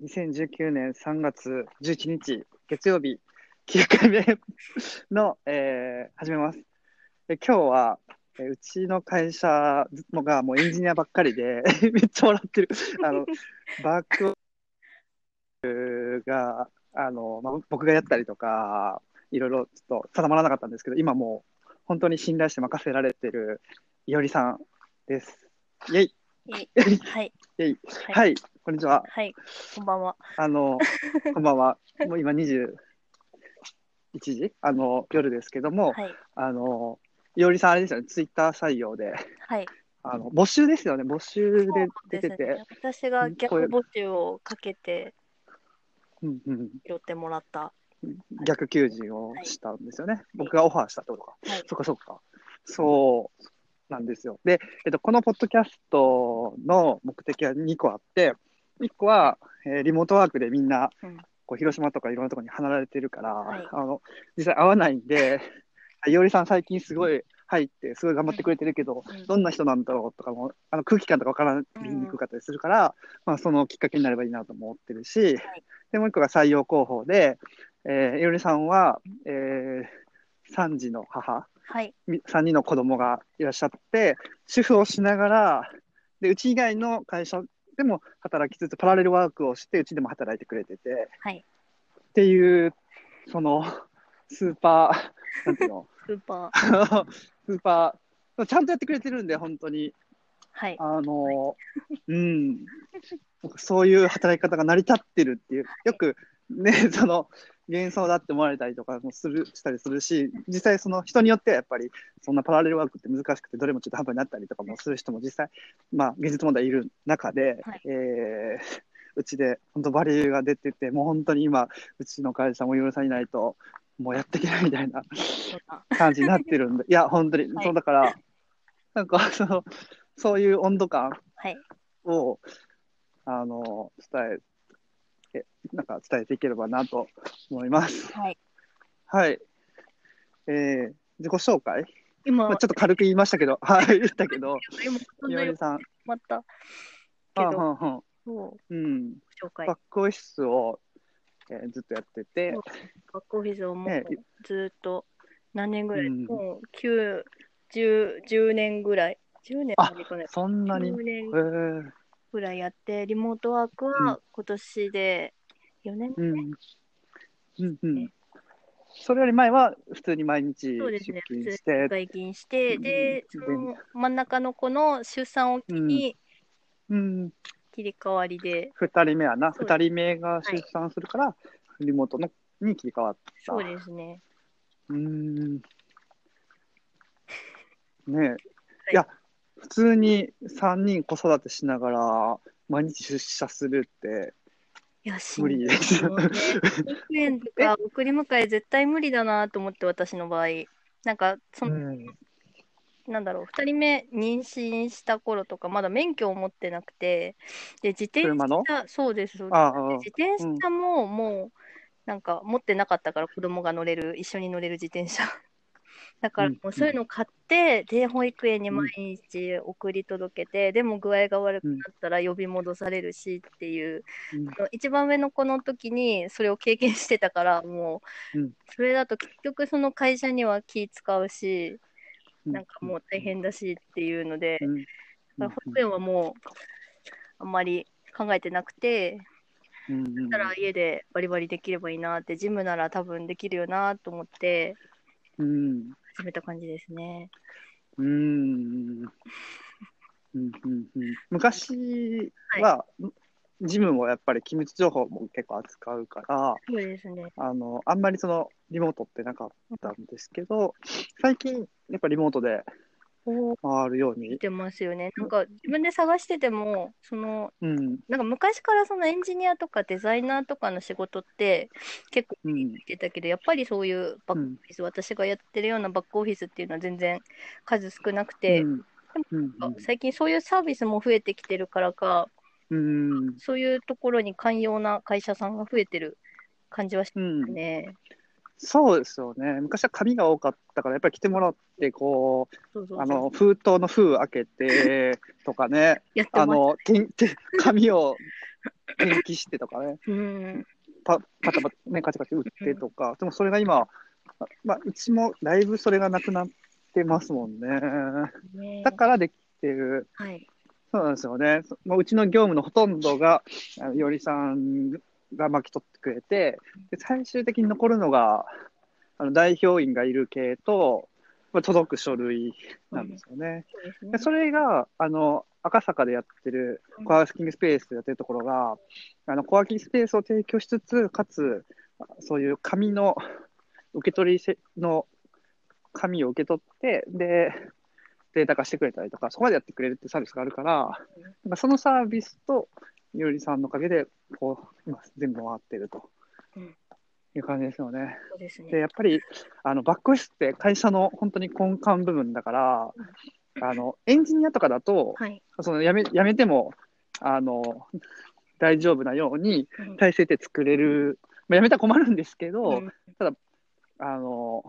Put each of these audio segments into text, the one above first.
2019年3月11日、月曜日、9回目の、えー始めます。で今日は、えーうちの会社のがもうエンジニアばっかりで、めっちゃ笑ってる。あの、バックが、あの、まあ、僕がやったりとか、いろいろちょっと定まらなかったんですけど、今もう本当に信頼して任せられてるいおりさんです。イェイいはい。はいはい、こんにちは。はい。こんばんは。あの、こんばんは。もう今21時？あの、夜ですけども、はい。あの、いおりさんあれですよね、ツイッター採用で、はい。あの、募集ですよね、募集で出てて、ね。私が逆募集をかけてうんうん、拾ってもらった。逆求人をしたんですよね。僕がオファーしたってことか。はい。そっかそっか。そうなんですよ。で、えっと、このポッドキャストの目的は2個あって、1個は、えーリモートワークでみんな、うん。こう広島とかいろんなところに離れてるから、はい。あの実際会わないんで、いおりさん最近すごい入って、すごい頑張ってくれてるけど、うん。どんな人なんだろうとかも、あの空気感とか分からにくかったりするから、まあ、そのきっかけになればいいなと思ってるし、はい。で、もう1個が採用広報で、えー、いおりさんは、えー、3児の母、はい。3人の子供がいらっしゃって、主婦をしながら、でうち以外の会社でも働きつつ、パラレルワークをして、うちでも働いてくれてて、はい。っていう、その、スーパー、なんていうの、スーパー。スーパー、ちゃんとやってくれてるんで、本当に、はい。あの、うん、そういう働き方が成り立ってるっていう、よくね、その、幻想だって思われたりとかもするしたりするし、実際、その人によってはやっぱり、そんなパラレルワークって難しくて、どれもちょっと半端になったりとかもする人も実際、まあ、現実問題いる中で、はい。えーうちで本当バリューが出てて、もう本当に今、うちの会社もいろいろさないと、もうやっていけないみたいな感じになってるんで、いや、本当に、はいそうだから、なんかその、そういう温度感はい。を、あの、伝え、えなんか伝えていければなと思います。はい。はい。えー、自己紹介、今、まあ、ちょっと軽く言いましたけど、はい、言ったけど、今、そんいなにおりさん、また。けはんど、はん。そう、うん、紹介。バッ。クオフィスを、えーずっとやってて、バックオフィスをもねうずっと何年ぐらい、うん。もう9、10、10年ぐらい。10年あそんなに、え10年ー、ぐらいやって、リモートワークうん。は今年で4年うん、うん、うん。それより前は普通に毎日出勤してに、外勤して、で、うん。その真ん中の子の出産を機にうん、切り替わりで、2人目はな、そう2人目が出産するから、リモートのに切り替わった。そうですね。うーん。ねえ、い、や、普通に3人子育てしながら、毎日出社するって、無理です。保育園とか送り迎え絶対無理だなと思って、私の場合。なんか、その、うん、なんだろう、2人目妊娠した頃とか、まだ免許を持ってなくて、で、自転車そうです、自転車ももう、なんか持ってなかったから子供が乗れる、一緒に乗れる自転車。だからうんもうそういうのを買って、で、保育園に毎日送り届けて、でも具合が悪くなったら呼び戻されるしっていう、うん。あの一番上の子の時にそれを経験してたから、もう、うん。それだと結局その会社には気使うし、うん。なんかもう大変だしっていうので、うん。だから保育園はもうあんまり考えてなくて、うんうん。だったら家でバリバリできればいいなって、ジムなら多分できるよなと思ってうん始めた感じですね。うーんうんうんうん昔は、ジムもやっぱり機密情報も結構扱うから、そうですね。あのあんまりそのリモートってなかったんですけど、最近、やっぱリモートでお回るように、見てますよね。なんか自分で探してても、そのうん。なんか昔からそのエンジニアとかデザイナーとかの仕事って結構うん見てたけど、やっぱりそういうバックオフィス、私がやってるようなバックオフィスっていうのは全然数少なくて、うん。うん最近そういうサービスも増えてきてるからか、うん。そういうところに寛容な会社さんが増えてる感じはしうんますね。そうですよね、昔は紙が多かったから、やっぱり来てもらって、こう、あの封筒の封開けて とかね。あのてんて紙を延期してとかね、うん。パパタパタ、ね、カチカチ打ってとか、でもそれが今、まあ、うちもだいぶそれがなくなってますもんね。ねだからできてる、はい。そうなんですよね。そもううちの業務のほとんどが、あのいおりさんが巻き取ってくれて、で最終的に残るのが、あの代表員がいる系と、まあ、届く書類なんですよね。で。それが、あの、赤坂でやってるうんコワーキングスペースでやってるところが、あの、コワーキングスペースを提供しつつ、かつ、そういう紙の受け取りせの紙を受け取って、で、データ化してくれたりとか、そこまでやってくれるってサービスがあるから、なんかそのサービスと、いおりさんのおかげで、こう、今、全部回ってるとうんいう感じですよね。そうですね。で、やっぱり、あの、バックオフィスって会社の本当に根幹部分だから、あの、エンジニアとかだと、はい。そのやめ、やめても、あの、大丈夫なようにうん体制って作れる。まあ、やめたら困るんですけど、うんあの、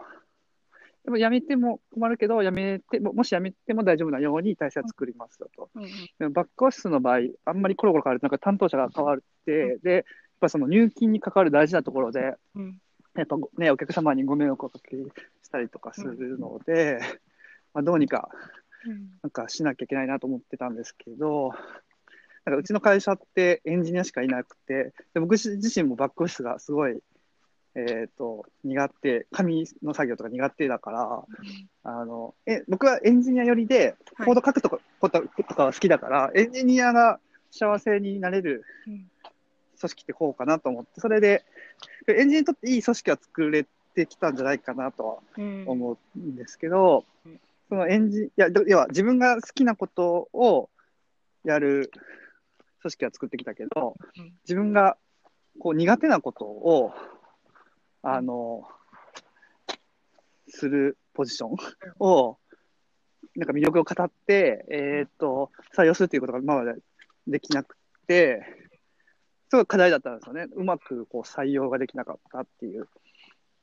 でもやめても困るけど、やめても、もしやめても大丈夫なように体制は作りますよと。うんでもバックオフィスの場合、あんまりコロコロ変わると、なんか担当者が変わって、で、やっぱその入金に関わる大事なところで、うん。やっぱね、お客様にご迷惑をおかけしたりとかするので、まあ、どうにかうん。なんかしなきゃいけないなと思ってたんですけど、なんかうちの会社ってエンジニアしかいなくて、で僕自身もバックオフィスがすごい、えっ、と、苦手、紙の作業とか苦手だから、あの、え、僕はエンジニア寄りで、はい。コード書くとか、こととかは好きだから、エンジニアが幸せになれるうん。組織ってこうかなと思って、それで、エンジニアにとっていい組織は作れてきたんじゃないかなとはうん。思うんですけど、うん。そのエンジ要は自分が好きなことをやる組織は作ってきたけどうん、自分がこう苦手なことを、あの、するポジションを、なんか魅力を語って、えーっと、採用するっていうことが今までできなくて、すごい課題だったんですよね。うまくこう採用ができなかったっていう。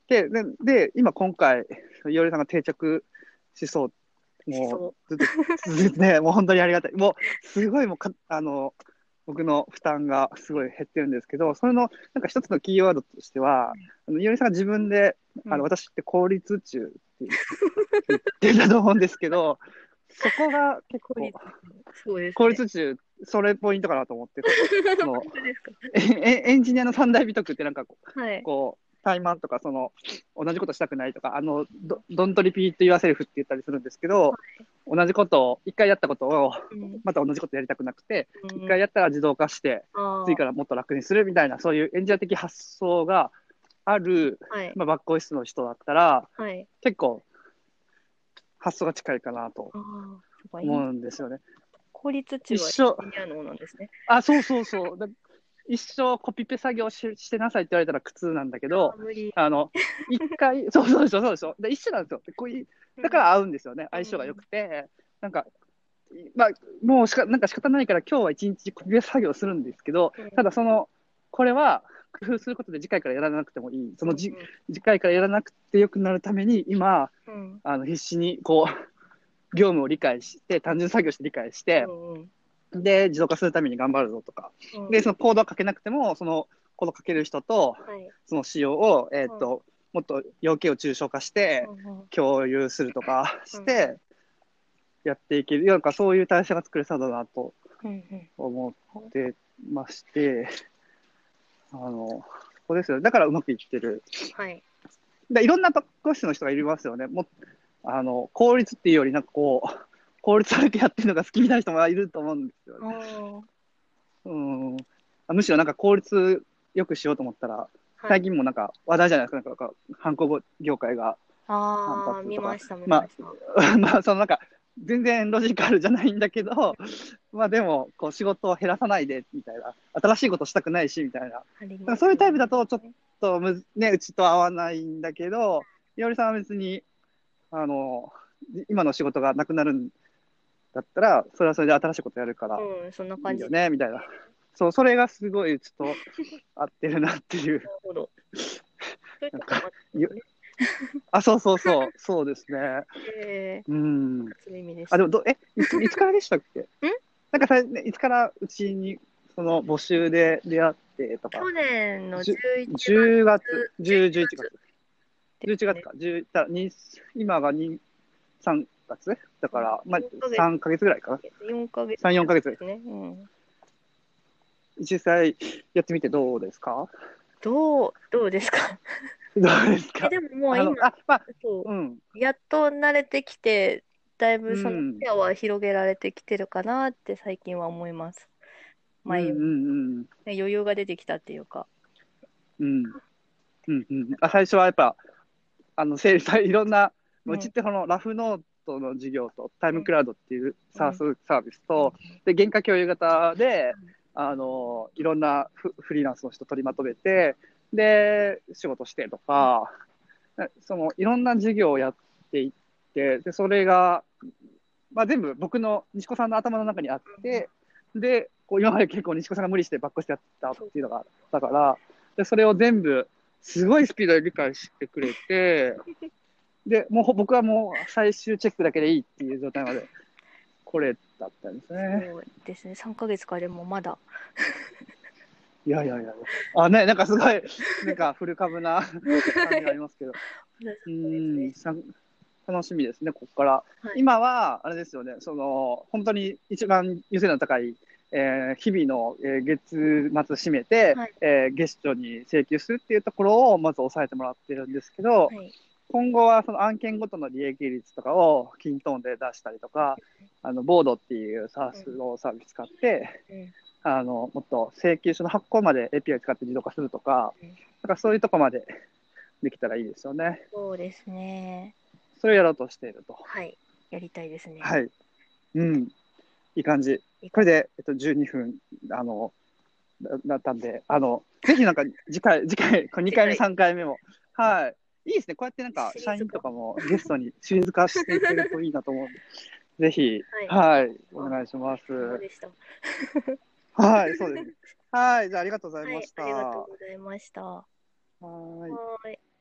で、で、で今今回、いおりさんが定着しそう。もう、ずっと ね、もう本当にありがたい。もう、すごいもうか、あの、僕の負担がすごい減ってるんですけど、それの、なんか一つのキーワードとしては、あのいおりさんが自分で、あの、私って効率中って言ってたと思うんですけど、そこが結構効率、そうですね。効率中、それポイントかなと思って、その本当ですか？え えエンジニアの三大美徳ってなんかこう、はい。こう、タイマンとか、その、同じことしたくないとか、あの、ドドントリピート言わせるふって言ったりするんですけど、同じことを、一回やったことを、うんまた同じことやりたくなくて、うん一回やったら自動化して、次からもっと楽にするみたいな、そういうエンジニア的発想がある、はい。まあ、バックオフィスの人だったら、はい。結構、発想が近いかなと思うんですよね。効率中一緒はエンジニアのなんですね。あ、そうそうそう。だ一生コピペ作業ししてなさいって言われたら苦痛なんだけどあ、の、一回、そうそうでしょ、そうでしょ。で一緒なんですよ。でこうだから合うんですよね。相性が良くて。なんか、まあ、もうしか、なんか仕方ないから今日は一日コピペ作業するんですけどうん、ただその、これは工夫することで次回からやらなくてもいい。そのじ、次回からやらなくてよくなるために、今、うん、あの、必死にこう、業務を理解して、単純作業して理解して、うんうんで、自動化するために頑張るぞとか。うんで、そのコードは書けなくても、そのコード書ける人と、はい。その仕様を、えっ、と、もっと要件を抽象化して、共有するとかして、やっていける、なんかそういう体制が作れそうだなと思ってまして、あの、そこですよね。だからうまくいってる。はい。でいろんなバックオフィスの人がいますよね。もあの効率っていうより、なんかこう、効率悪くやってるのが好きみたいな人もいると思うんですよあね。ーうん、あむしろなんか効率よくしようと思ったら、はい。最近もなんか話題じゃないですか、なんか、ハンコ業界が。ああ、反発とか見ました、見まあました。まあ、そのなんか、全然ロジカルじゃないんだけど、まあでも、こう仕事を減らさないで、みたいな。新しいことしたくないし、みたいな。そういうタイプだとちょっとむ、ね、うちと合わないんだけど、いおりさんは別に、あの、今の仕事がなくなるんだったら、それはそれで新しいことやるから、うん、そんない感じ。いよね、みたいな。そう、それがすごいうちと 合ってるなっていう。なるほど。そういうとこもあっそうそうそう、そうですね。えうん。ーそういう意味です。あ、でもど、え、いつ いつからでしたっけ？なんかさ、ね、いつからうちにその募集で出会ってとか、去年のじ11 10月、10、11月。です11月か。10だに今が2、3月？だから、まあ、4ヶ月3ヶ月ぐらいかな。4ヶ月。3 4ヶ月ですね。うん。実際やってみてどうですか？どう、どうですか？どうですえかでももう今、あ、まあ、そううん。やっと慣れてきて、だいぶそうんの視野は広げられてきてるかなって最近は思います。前よりうんうん余裕が出てきたっていうか。うん。うん。うんうん。あ、最初はやっぱ、あの、いろんな、うんうちってこのラフノートの授業とタイムクラウドっていうサースサービスと、で、原価共有型で、あの、いろんなフフリーランスの人取りまとめて、で、仕事してとか、その、いろんな授業をやっていって、で、それが、まあ全部僕の西子さんの頭の中にあって、で、こう今まで結構西子さんが無理してバックしてやったっていうのがあったから、で、それを全部、すごいスピードで理解してくれて、で、もうほ僕はもう最終チェックだけでいいっていう状態まで来れたったんですね。そうですね。3ヶ月かでもまだ。いやいやいや。あ、ね、なんかすごい、なんかフル株な感じがありますけど。うん、楽しみですね、ここから。はい今は、あれですよね、その、本当に一番優先度の高い、えー日々の、えー月末締めて、はいえー月初に請求するっていうところをまず抑えてもらってるんですけど、はい。今後はその案件ごとの利益率とかをキントーンで出したりとか、あのボードっていうサースのサービス使って、うんあのもっと請求書の発行まで API 使って自動化するとかうん、なんかそういうとこまでできたらいいですよね。そうですね。それをやろうとしていると。はい。やりたいですね。はい。うん。いい感じ。これで、えっと、12分、あの、ななったんで、あの、ぜひなんか次回、次回、これ2回目、次3回目も、はい。いいですね。こうやってなんか、社員とかも ゲストにシリーズ化していけるといいなと思うんで、ぜひ、ははい、お願いします。はい、そうです。はい、じゃあありがとうございはいまし。た。ありがとうございました。ははい。ーい。